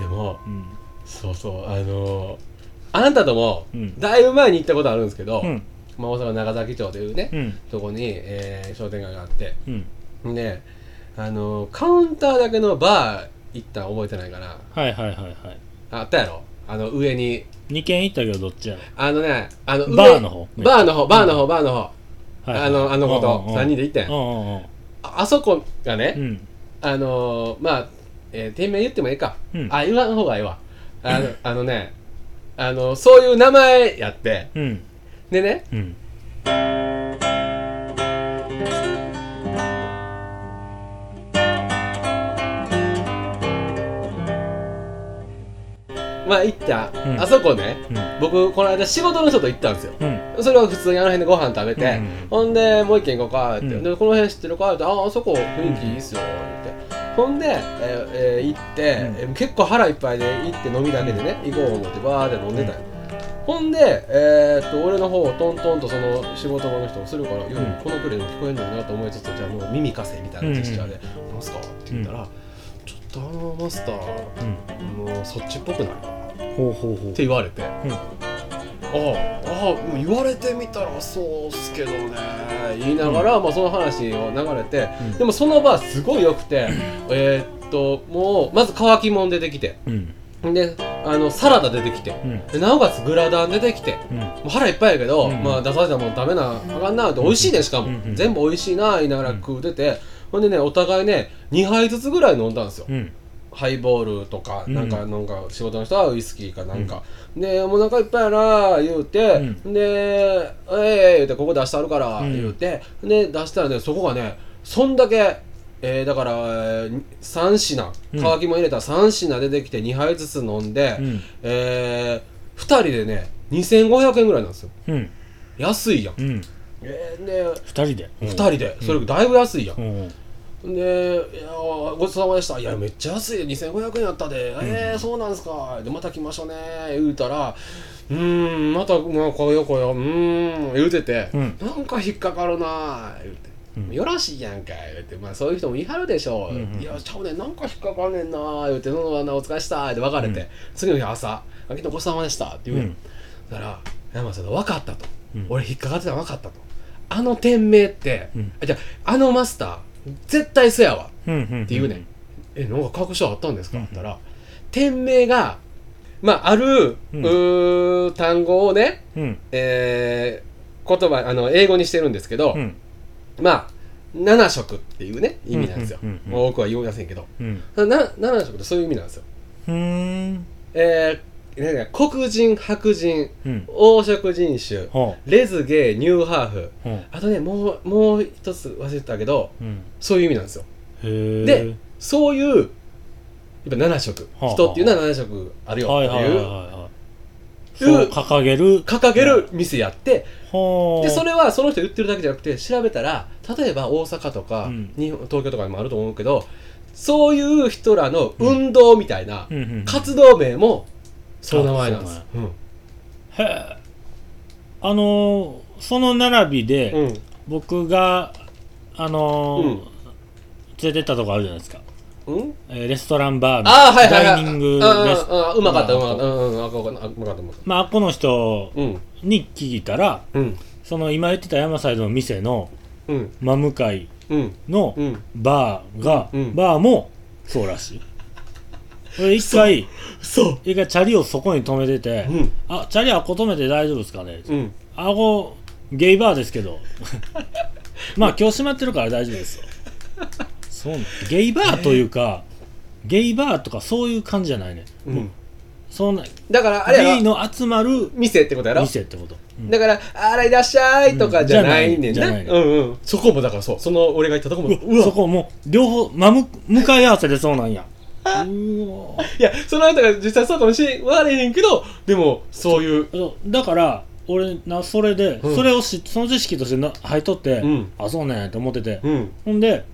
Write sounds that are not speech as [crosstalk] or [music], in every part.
でもうん。そうそうあのーあなたともうん。だいぶ前に行ったことあるんですけど、うん。まあ、大阪長崎町というね、うん。とこに、えー商店街があってうん。であのーカウンターだけのバー行ったの覚えてないかなはいはいはいはい。あったやろ？あの上に。2軒行ったけどどっちやろあのねあの上バーの方？バーの方バーの方、バーの方。あのあの子とうんうんうん3人で行ったやん。ああそこがね、うん。あのーまあ、えー店名言ってもいいか、うん。あ言わん方がいいわ。あのあのねあのそういう名前やって。うん。でねうん。まあ行った、うん。あそこねうん。僕この間仕事の人と行ったんですよ。うん。それは普通にあの辺でご飯食べて、うんほんでもう一軒行こうかって、うん。でこの辺知ってるかってああそこ雰囲気いいっすよ。ってほんで、えーえー行って、えー結構腹いっぱいで行って飲みだけでね行こう思ってバーで飲んでたんよほんで、えーっと俺の方をトントンとその仕事場の人をするから、うん。このクレでも聞こえんのになと思いつつじゃあもう耳かせみたいなジェスチャーで「なんすか?」って言ったら、ちょっとあのマスターうん。もうそっちっぽくない?」っほうほうほう。て言われて。うんああああ言われてみたらそうっすけどね。言いながら、まあ、その話を流れて、うん。でもその場すごい良くてえーっともうまず乾きもん出てきてうん。であのサラダ出てきてうん。でなおかつグラダン出てきてうん。もう腹いっぱいやけど、うん。まあ、出されたもん食べなあかんなって美味しいねしかも、うん。うん。全部美味しいな言いながら食うてて、ほんでねお互いね2杯ずつぐらい飲んだんですよ、うんハイボールとか、うん。なんかなんか仕事の人はウイスキーかなんか、でもうお腹いっぱいやな言うて、うで「ええ言うてここ出してあるから、うん。言うて。で出したらねそこがねそんだけえー、だから、えー、3品うん。乾きも入れたら3品出てきて2杯ずつ飲んで、うん。えー、2人でね2500円ぐらいなんですよ。うん。安いやん、うん。えー、で二人で。2人で。それだいぶ安いやん、うんで「いやごちそうさまでした」「いやめっちゃ安い。2500円やったで、えー、そうなんすか」でまた来ましたね」言うたら「うーんまたまあこよこよう。ーん」言うてて、うん。なんか引っかかるな」言うて。うん。よろしいやんか言うて、まあ、そういう人もいはるでしょう、うんうんいやちゃうねん。なんか引っかかんねんな言うて「ののお疲れした」って別れて、うん。次の日朝「あきのごちそうさまでした」って言う。やん、うんだから山さん分かったと、うん。俺引っかかってたの分かったと。あの店名って、うん。あじゃああのマスター絶対そうやわ。って言うねん、えなんか確証あったんですか？うん。って言ったら店名がまあある、ううんー単語をねうん。えー言葉あの英語にしてるんですけど、うん。まあ7色っていうね意味なんですよ、多くは言いませんけど。うん。な7色ってそういう意味なんですよ。えー、なんか黒人白人うん。黄色人種ほレズゲイニューハーフ。うほう。あとねもうもう一つ忘れてたけどうん。そういう意味なんですよ。へえでそういうやっぱ7色。はあ人っていうのは7色あるよってはいはいはいいうはい。そう掲げる。掲げる店やって。ほう。でそれはその人言ってるだけじゃなくて調べたら例えば大阪とか、うん。日本東京とかにもあると思うけどそういう人らの運動みたいなうんうんうん。活動名もその名前なんです。うんへえ。あのーその並びで、うん。僕があのーうん。連れてったとこあるじゃないですか、うん？えーレストランバーああはいはいはい。ダイニングあレスああうまかったうまかった。まあうんうんあかったうまあこの人に聞いたらうん。その今言ってた山サイドの店のうん。真向かいうん。のうん。バーが、うん。バーもそうらしい俺一回。そう。一回チャリをそこに止めてて、うん。あチャリあっこ止めて大丈夫ですかね、うん。あごゲイバーですけど。[laughs] まあ今日閉まってるから大丈夫ですよ。そう。なんゲイバーというか、ゲイバーとかそういう感じじゃないね、もううん。そんなだからあれやゲイろの集まる店ってことやろ？店ってこと、うん。だから「あらいらっしゃい」とかじゃないねんな。じゃないうんうん。そこもだからそう。その俺が言ったとこも。うわそこもう両方真向向かい合わせでそうなんやいやその後が実際そうかもしれんわれへんけどでもそういう。そうだから俺なそれで、うん。それをしその知識としてな入っとって、うん。あそうねんって思ってて、うん。ほんで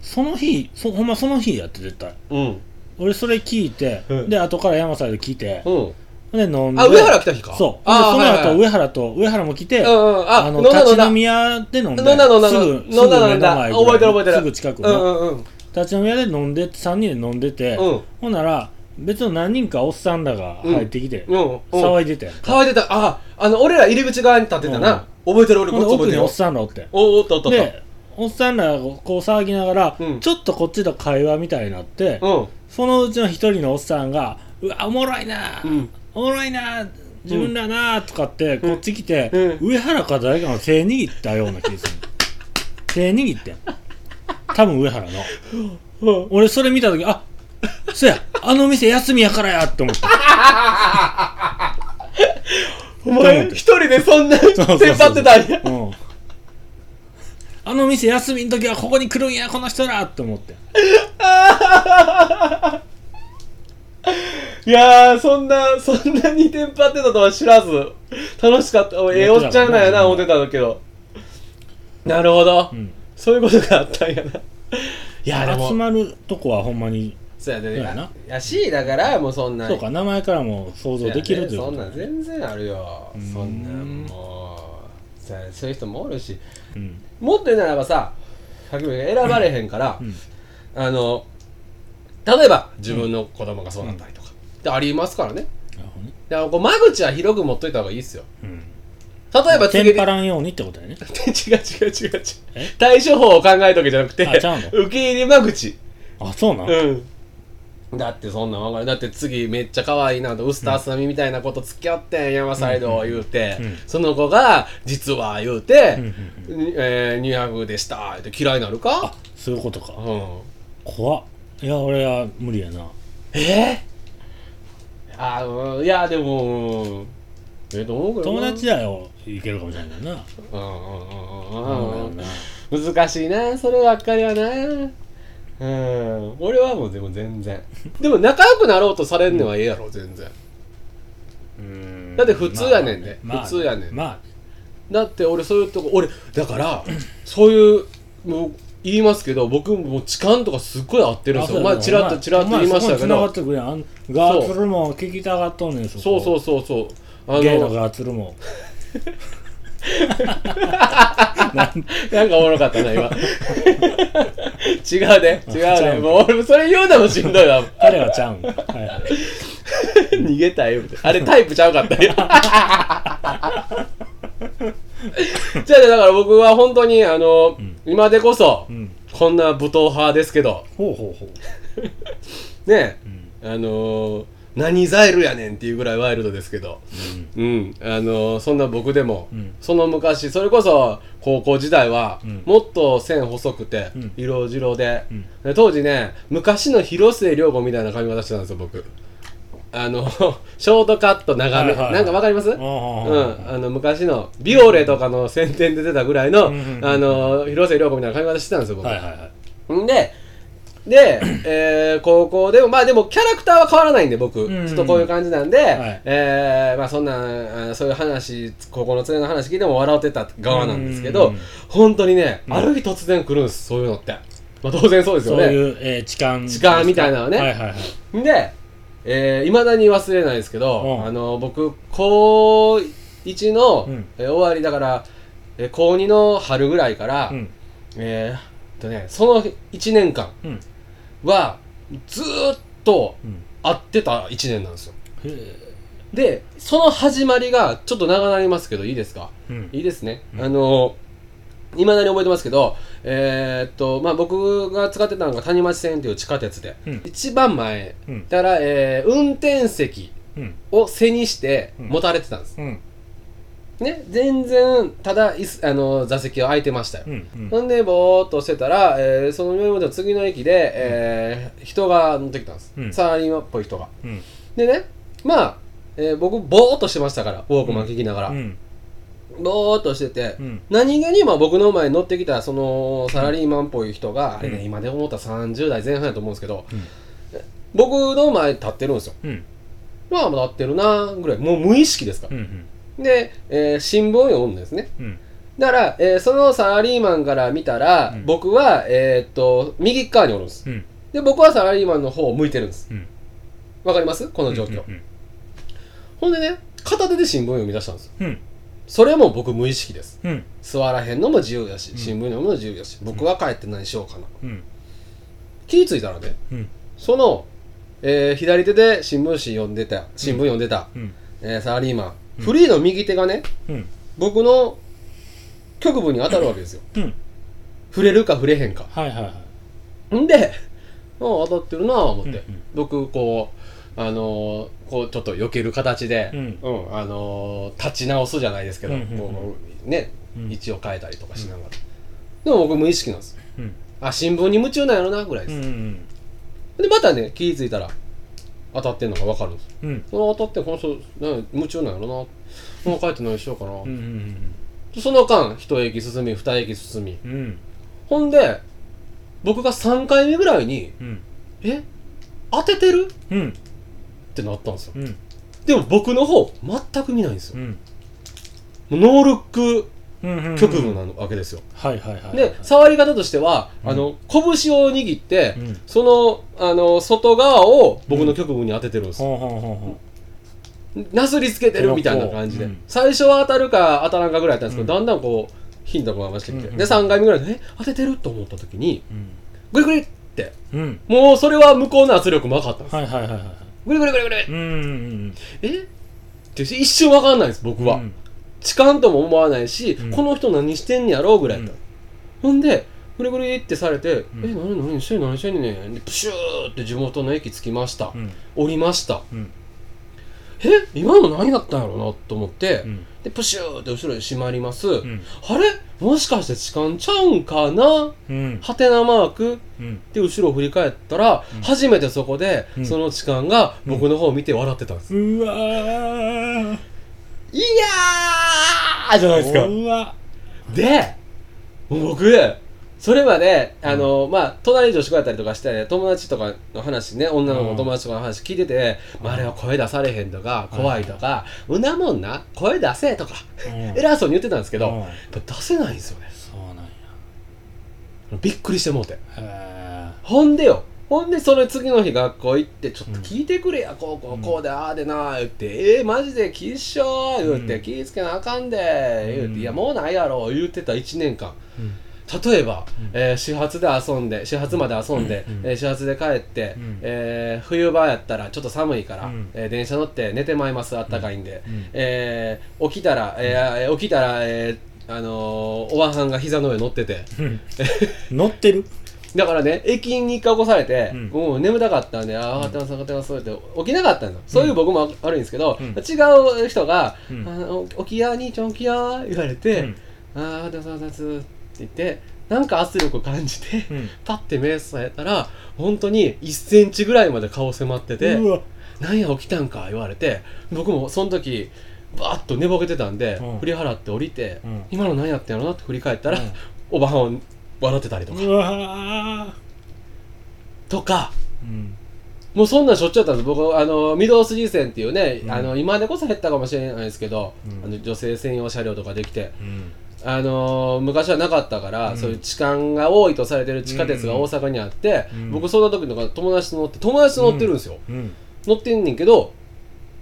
その日そほんまその日やって絶対。うん。俺それ聞いて、うん。で後から山サイド聞いて、うん。で飲んで。あ上原来た日か。そう。でその後、はいはい上原と上原も来て、うんうん。ああの飲んだ飲んだ。立ち飲み屋で飲んで飲んだ飲んだすぐ飲んだ飲んだすぐ目の前ぐらい覚えてる覚えてる。すぐ近くうの、んうんうん立ち飲み屋で飲んで3人で飲んでて、うん。ほんなら別の何人かおっさんらが入ってきて、うん。うん騒いでたやんか乾いてた。ああの俺ら入り口側に立ってたな、覚えてる俺ほんでこっち覚えてるおっさんらおって。おおっとおっとおっとでおっさんらがこう騒ぎながら、うん。ちょっとこっちと会話みたいになって、うん。そのうちの一人のおっさんが「うわおもろいな、うん。おもろいな自分らな」とかってこっち来て、う上原か誰かの手握ったような気がする。[laughs] 手握ってん多分上原の。うん俺それ見た時あそや。あの店休みやからやって思った。お前一人でそんなそうそうそうテンパってたんや。うん。あの店休みの時はここに来るんやこの人らって思って。[laughs] いやーそんなそんなにテンパってたとは知らず。楽しかった。おええおっちゃんなんやな思ってたんだけど。なるほど、うんそういうことがあったんやな。いやでも。集まるとこはほんまにそうやねそうやな。やしだからもうそんなそうか名前からも想像できるというそんなん全然あるよ。うん。そんなんもう。そうやそういう人もおるし。うん。もっと言うならばささっきも言った選ばれへんから、うん。あの例えば自分の子供がそうなったりとか、ってありますからね。なるほどねだからこう間口は広く持っといた方がいいっすよ。うん例えばテンパらんようにってことだよね。[laughs] 違う違う違う違う。え？対処法を考えとけじゃなくてあちゃうの？受け入れ間口。あそうなん、うん。だってそんなんわかる。だって次めっちゃ可愛いなとウスタースナミみたいなこと付き合ってん山サイド言うて、うんうんその子が実は言うて、うんうんえー、200でした。って嫌いになるか？あそういうことか。うん。怖っ。いや俺は無理やな。えー、あいやでもうんえどう友達だよ。いけるかもしれないな。うんうんそううんうん。うん。難しいな。そればっかりはな。うん。俺はもうでも全然。[laughs] でも仲良くなろうとされんのはええやろ全然。うん。だって普通やねんで。まあ普通やねんまあだって俺そういうとこ俺だからそういうもう言いますけど僕も痴漢とかすっごい合ってるんですよ。前チラッとチラッと言いましたけど。ガーツルも聞きたがっとんねんそそうそううそうそう。あゲイののガーツルも [laughs] なんかおもろかったな今。[laughs] 違うで違うね。もう俺それ言うのもしんどいわ。彼はちゃうん。はいはい。[laughs] 逃げたよあれタイプちゃうかった。よじゃあねだから僕は本当にあの、ん。今でこそ、うん。こんな武闘派ですけど。ほうほうほう。ねうん。あのー、何ザイルやねんっていうぐらいワイルドですけど。うん。あのー、そんな僕でも、うん。その昔それこそ高校時代は、うん。もっと線細くて、うん。色白で、うん。で当時ね昔の広末涼子みたいな髪型してたんですよ僕。あの [laughs] ショートカット長め、はいはいはい。なんかわかります？あうん、ああの昔のビオレとかの宣伝で出たぐらいの、うんうんうん。あの広末涼子みたいな髪型してたんですよ僕、はいはいはい。んで、で、えー高校でも、まあでもキャラクターは変わらないんで、僕、うん。うんちょっとこういう感じなんで、はい。えーまあそんな、あそういう話、高校の連れの話聞いても笑ってた側なんですけど、うん。うん本当にね、うん。ある日突然来るんです、そういうのって。まあ当然そうですよね。そういう、えー、痴漢。痴漢みたいなのね。はいはいはい。で、えー、未だに忘れないですけど、うん。あの、僕、高1の、うん。えー終わりだから、えー高2の春ぐらいから、うん。えーっとね、その1年間うんはずーっとうん。会ってた1年なんですよ。へえ。で、その始まりがちょっと長なりますけど、いいですか？うん。いいですね。うん。あのいまだに覚えてますけど、えーっと、まあ、僕が使ってたのが谷町線っていう地下鉄で、うん。一番前、うん。だから、えー運転席うん。を背にしてうん。持たれてたんです。うんね、全然、ただ、椅子あの座席は空いてましたよ。うんうんほんで、ぼーっとしてたら、えーその上までの次の駅で、えー人が乗ってきたんです。うんサラリーマンっぽい人が。うんでね、まあ、えー僕、ぼーっとしてましたから、ウォークマン聞きながら。うんぼーっとしてて、うん何気にまあ僕の前に乗ってきたそのサラリーマンっぽい人が、あれね、うん今で思ったら30代前半やと思うんですけど、うん僕の前に立ってるんですよ。うんまあ、立ってるなぐらい、もう無意識ですから。うんで、えー新聞を読むんですね。うんだから、えーそのサラリーマンから見たら、うん僕は、えーっと、右側におるんです。うんで、僕はサラリーマンの方を向いてるんです。うんわかります？この状況。うんほんでね、片手で新聞を読み出したんですよ。うんそれも僕無意識です。うん座らへんのも自由だし、ん新聞読むのも自由だし、僕は帰って何しようかな。うん気ぃ付いたらねうんその、えー左手で新聞紙読んでた新聞読んでた、うんえーサラリーマン、フリーの右手がねうん。僕の局部に当たるわけですよ。うん。触れるか触れへんか。はいはいはい。んで当たってるなあ思って、うんうん。僕こうあのーこうちょっと避ける形で、うん。あのー立ち直すじゃないですけど、うんうんうん。こうね、うん。位置を変えたりとかしながら、でも僕無意識なんです。うん。あ新聞に夢中なんやろなぐらいです、うんうんでまたね気ぃ付いたら当たってんのが分かるんです。うん。その当たってこの人なん夢中なんやろな。もう帰って何しようかな、うんうんその間一駅進み二駅進み。うん。うんほんで僕が3回目ぐらいにうん「え？当ててる?」うん。ってなったんですよ。うん。でも僕の方全く見ないんですよ。うん。もうノールックうんうん局部なわけですよ。はいはいはいで触り方としては、うん。あの拳を握って、うん。そのあの外側を僕の局部に当ててるんですよ、なすりつけてるみたいな感じで、うん。最初は当たるか当たらんかぐらいだったんですけど、うん。だんだんこう頻度が増してきて、で3回目ぐらいで「え当ててる?」と思った時にうグリグリってうん。もうそれは向こうの圧力も分かったんです、はいはいはいはいグリグリグリグリ、うんうんえ？って一瞬分かんないです僕は、うん痴漢とも思わないし、うん。この人何してんねやろうぐらいだった、うん。ほんでグリグリってされて「ん。え何何してん何してんねん」でプシューって地元の駅着きました、うん。降りました。うん。え今の何だったんやろうなと思って、うん。でプシューって後ろに閉まります、うん。あれ？もしかして痴漢ちゃうんかな？うん。はてなマーク？うん。で後ろを振り返ったら、うん。初めてそこで、うん。その痴漢が僕の方を見て笑ってたんです、うわーいやーじゃないですか。うわで僕それまであの、まあ隣女子校やったりとかして友達とかの話ね女の子の友達とかの話聞いてて、まあ、あれは声出されへんとか怖いとか、うなもんな声出せとかうん。偉そうに言ってたんですけど、うん。やっぱ出せないんですよね。そうなんや。びっくりしてもうて。へほんでよほんでそれ次の日学校行ってちょっと聞いてくれや、こうこうこうでああでな言って、えー、マジできっしょー言って、うん気ぃつけなあかんで言って、うん。いやもうないやろ言ってた1年間。うん。例えば、うん。えー始発で遊んで始発まで遊んで、うん。えー始発で帰って、うん。えー冬場やったらちょっと寒いから、うん。えー電車乗って寝てまいますあったかいんで、うん。えー起きたら、えー起きたら、えーあのーおばはんが膝の上乗ってて。うん。乗ってる？だからね駅に一回起こされて、うん。もう眠たかったんで、ああ、上がってます、上がってますって起きなかったんですよ。そういう僕も悪いんですけど、うん。違う人が、うん。あの起きや、兄ちゃん起きや、言われて、うん。ああ、上がってます、上がってますって言って、なんか圧力を感じて、うん。パッて目されたら、本当に1センチぐらいまで顔迫ってて、うわなんや起きたんか言われて、僕もその時、バーッと寝ぼけてたんで、うん。振り払って降りて、うん今の何やってんやろなって振り返ったら、うん。おばはん笑ってたりとか、うわとか、ーうん。もうそんなんしょっちゅうだったんです。僕あの御堂筋線っていうね、うん。あの今でこそ減ったかもしれないですけど、うん。あの女性専用車両とかできて、うん。あの昔はなかったから、うん。そういう痴漢が多いとされてる地下鉄が大阪にあって、うん。僕そんな時とか友達と乗って友達と乗ってるんですよ、うん。乗ってんねんけど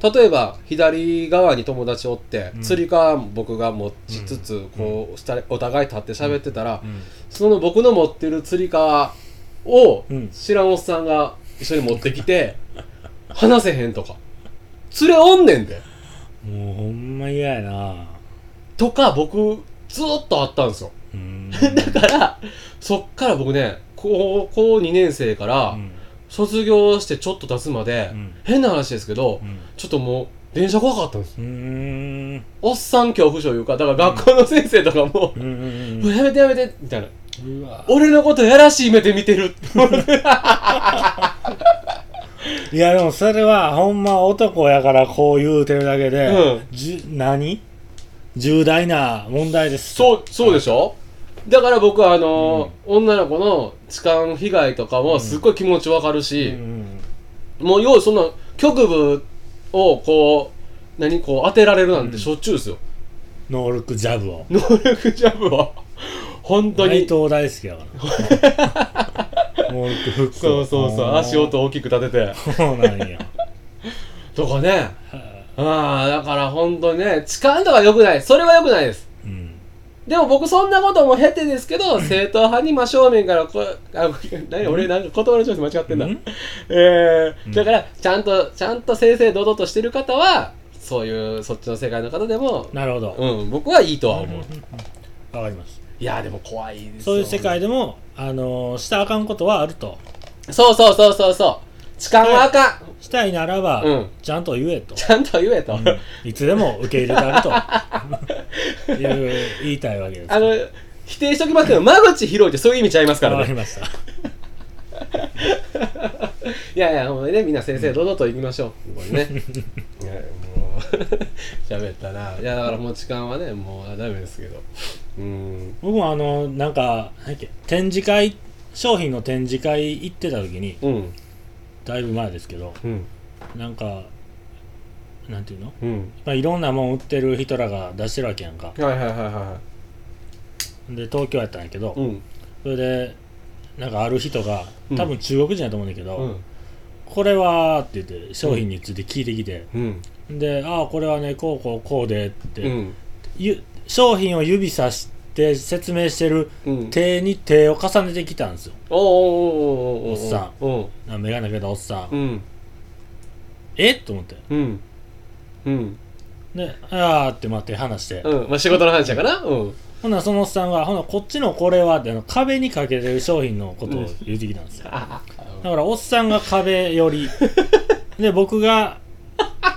例えば左側に友達おって、うん。釣り革僕が持ちつつ、こうしたお互い立って喋ってたら、うん。その僕の持ってる釣り革をうん。知らんおっさんが一緒に持ってきて [laughs] 話せへんとか。連れおんねんで。もうほんま嫌やな。とか僕ずーっとあったんですよ。うん。[laughs] だからそっから僕ね高校2年生からうん卒業してちょっと経つまで、うん。変な話ですけど、うん。ちょっともう電車怖かったんです。うーん。おっさん恐怖症いうかだから学校の先生とかもうん。うん「もうやめてやめて」みたいな。俺のことやらしい目で見てるいやでもそれはほんま男やからこう言うてるだけで、うん。じゅ何？重大な問題です。そうそうでしょ？だから僕はあのー女の子の痴漢被害とかもすっごい気持ちわかるうし、んもう要はそんな局部をこう何こう当てられるなんてしょっちゅうですよ、ノールックジャブを。能力ジャブは本当に。内藤大好きやから。ノールックフックそうそう。そう足音大きく立てて。そうなんや。[laughs] とかね。ああだから本当にね痴漢とか良くない。それは良くないです。うんでも僕そんなことも経てですけど正統派に真正面からこうあ何俺なんか言葉の調子間違ってんだ、うん。えーうん。だからちゃんとちゃんと正々堂々としてる方はそういうそっちの世界の方でもなるほど、うん僕はいいとは思う、わかります。いやでも怖いですよそういう世界でも、あのーしたらあかんことはあると。そうそうそうそうそう。痴漢はあかん。したいならば、うん。ちゃんと言えと、ちゃんと言えと、うん。いつでも受け入れてあると [laughs] 言いたいわけです。あの否定しときますけど間口広いってそういう意味ちゃいますからね。わかりました。[laughs] いやいやほんまにねみんな先生堂々と行きましょう。これね。[laughs] いやもう [laughs] 喋ったな。いやだからもう痴漢はねもうダメですけど。うん。僕もあのなんか展示会商品の展示会行ってた時にうん。だいぶ前ですけどうん。なんかなんていうの、うん。まあ、いろんなもん売ってる人らが出してるわけやんか。はいはいはいはで東京やったんやけど、いうん。それでなんかある人がうん。多分中国人やと思うんだけど、うん。これはって言って商品について聞いてきて、うん。でああこれはねこうこうこうでって、うん。ゆ商品を指さして説明してるうん。手に手を重ねてきたんですよ。おーおっさうん。あ眼鏡かけたおっさん、うん。え？っと思って。うんうん。であーって待って話して、うん。まあ仕事の話やからうん。ほんならそのおっさんがほなこっちのこれはってあの壁にかけてる商品のことを言ってきたんですよ、あだからおっさんが壁寄り。[laughs] で僕が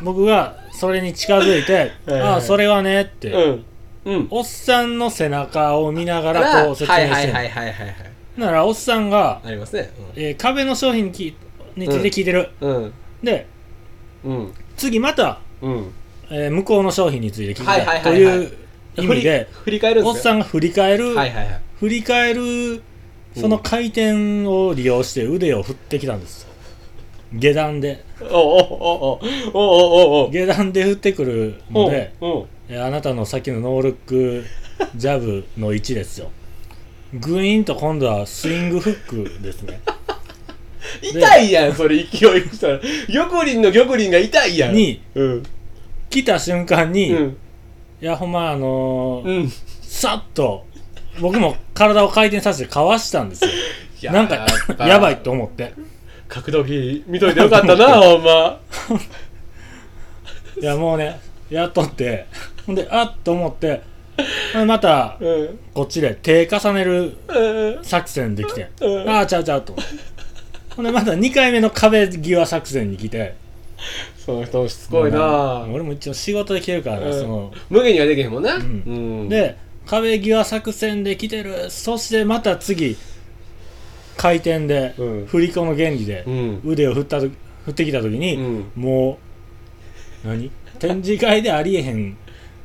僕がそれに近づいて「はいはいああそれはね」って、うん。うん。おっさんの背中を見ながからら。こう説明はいはいしてるはいはいはいはい。ならおっさんが、ありますね。えー壁の商品にきについて聞いてる、うん。でうん。次また、うん。えー向こうの商品について聞きはいはいたはいいはい。という意味で振り振り返るんおっですんさんが振り返る、はいはいはい。振り返るその回転を利用して腕を振ってきたんです。よ下段で。おおおおおおおお下段で振ってくるのでおえーあなたのさっきのノールックジャブの位置ですよ。グイーンと今度はスイングフックですね痛いやんそれ勢いしたら。玉林の玉林が痛いやん。にうん。来た瞬間に、いうん。やほんまあのーうん。さっと僕も体を回転させてかわしたんですよ。[laughs] なんかやばいと思って。格闘技見といてよかったな [laughs] ほんま。[laughs] いやもうねやっとって。ほんであっと思って。ほんでまたうん。こっちで手重ねるうん。作戦できて、うん。ああちゃうちゃうとほんでまた2回目の壁際作戦に来て。その人もしつこいな。俺も一応仕事で来てるからな、うん。その。無限にはできへんもんな。うん。うん。で壁際作戦で来てる。そしてまた次回転で、うん。振り子の原理でうん。腕を振ったと振ってきた時に、うん。もう何？展示会でありえへん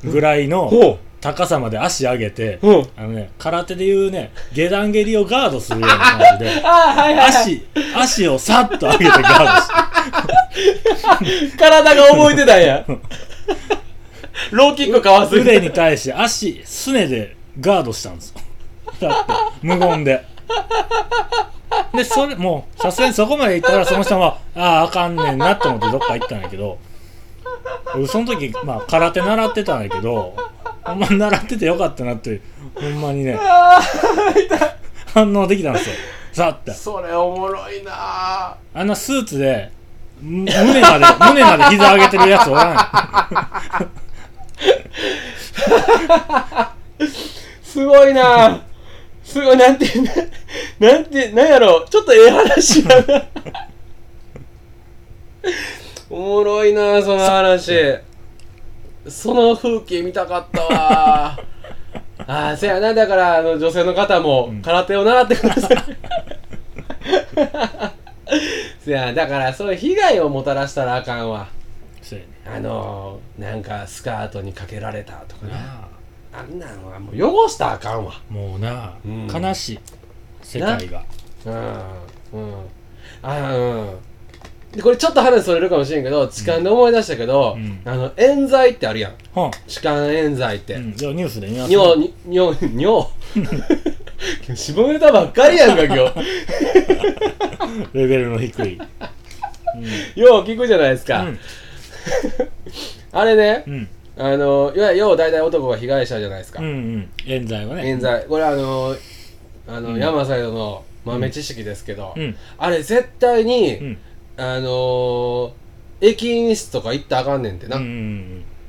ぐらいのほ高さまで足上げて、ううん。あのね空手でいうね下段蹴りをガードするような感じで [laughs] ああはいはいはい。足足をさっと上げてガードして [laughs] 体が覚えてたんや。[laughs] ローキックかわす。腕に対して足すねでガードしたんですよ。だって無言で。でそれもうさすがにそこまで行ったらその人はあああかんねんなと思ってどっか行ったんやけど俺その時まあ空手習ってたんやけどほんまに習っててよかったなってほんまにね。反応できたんですよ。さって。それおもろいなあんなスーツでむ胸まで胸まで膝上げてるやつおらんすごいなすごいなんてななんてなんやろちょっとええ話やなおもろいなその話。その風景見たかったわ。[laughs] ああせやなだからあの女性の方もうん。空手を習ってください、[laughs] せやだからそういう被害をもたらしたらあかんわ。そうやね。あのなんかスカートにかけられたとかね。なあ。あんなのはもう汚したらあかんわ。もうな、うん。悲しい。世界が。うん。うん。あうんでこれちょっと話それるかもしれんけど痴漢で思い出したけど、うん。あの冤罪ってあるやん。ほん、痴漢冤罪って、うん、ニュースで見ます尿に尿。尿 [laughs] 下ネタばっかりやんか今日。[laughs] レベルの低い。[laughs] よう聞くじゃないですか、うん。あれねうん。あのいわゆる要大体男が被害者じゃないですか、うんうん。冤罪はね。冤罪。これあのあの、うん。山サイドの豆知識ですけど、うん。あれ絶対に、うんあのー駅員室とか行ったらあかんねんってな、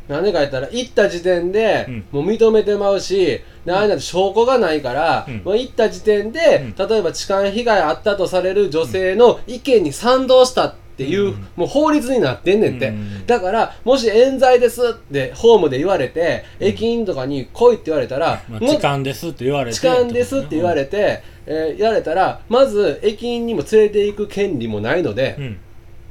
なんでか言ったら行った時点で、うん。もう認めてまうしなんて証拠がないから、うん。もう行った時点で、う例えば痴漢被害あったとされる女性の意見に賛同したっていう、うん。もう法律になってんねんって、うん。だからもし冤罪ですってホームで言われて、駅員とかに来いって言われたら、痴漢ですって言われて痴漢ですって言われて、えー言われたらまず駅員にも連れて行く権利もないので、うん。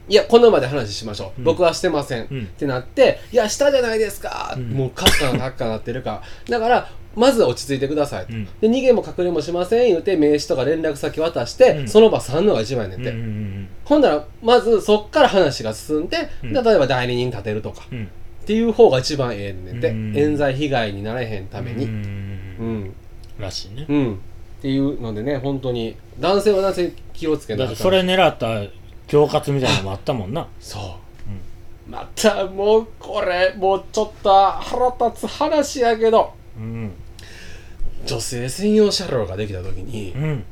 いやこの場で話しましょう、うん。僕はしてません、うん。ってなっていやしたじゃないですか、うん。もうカッカなカッカなってるか。だからまず落ち着いてください、うん。で逃げも隠れもしません。言うて名刺とか連絡先渡して、うん。その場去んのが一番やねんうんて、うんほんならまずそっから話が進んで、うん。例えば代理人立てるとか。うん。っていう方が一番ええねんて、うん。冤罪被害になれへんために。ううんん。らしいね。うん、っていうのでね本当に男性は男性気をつけなだってそれ狙った恐喝みたいなのもあったもんな。そう、またもうこれもうちょっと腹立つ話やけど。うん。女性専用車両ができた時に、うん。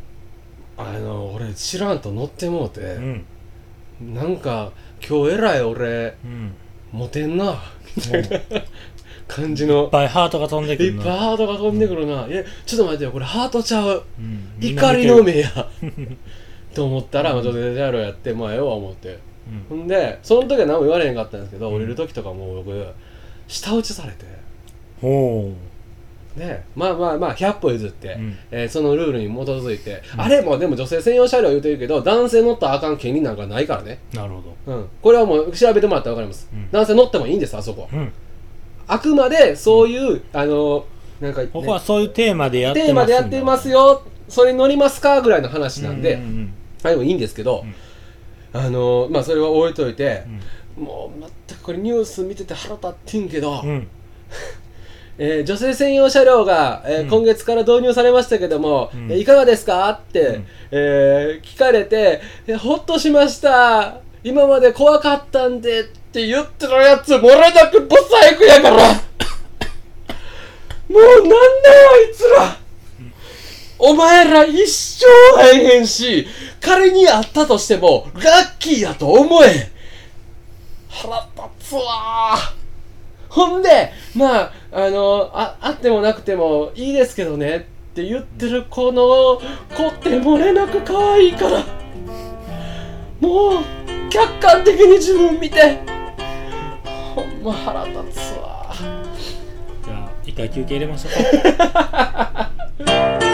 あの俺知らんと乗ってもうてう、ん。なんか今日えらい俺うん。モテんな。もういっ感じの。ぱいハートが飛んでくいっぱいハートが飛んでくるな、いやちょっと待ってよこれハートちゃう。うん。怒りの目や。と思ったら、まあ、女性車両やってまあええわ思って。うん。ほんでその時は何も言われへんかったんですけど、うん。降りる時とかもう僕舌打ちされて。ほでまあまあまあ100歩譲って、うん。えーそのルールに基づいて、うん。あれもでも女性専用車両言うてるけど男性乗ったらあかん権利なんかないからね、うなるほど。うん、これはもう調べてもらったら分かります、うん。男性乗ってもいいんですあそこ。うんあくまでそういうあのなんか、ね、ここはそういうテーマでやってますテーマでやってますよそれに乗りますかぐらいの話なんで、うんうんあでもいいんですけど、あのまあそれは置いといてう、ん。もう全くこれニュース見てて腹立ってんけど、うん。[laughs] えー女性専用車両が、えーうん。今月から導入されましたけども、うん。えーいかがですか？って、うん。えー聞かれて、えーほっとしました。今まで怖かったんでって言ってるやつ漏れなくブサイクやから。もうなんだよあいつら。お前ら一生会えへんし仮に会ったとしてもラッキーやと思え。腹立つわ。ほんで、まあ、あの、あ、あってもなくてもいいですけどねって言ってるこの子って漏れなく可愛いから、もう、客観的に自分見て、ほんま腹立つわ。じゃあ一回休憩入れましょう。か [laughs]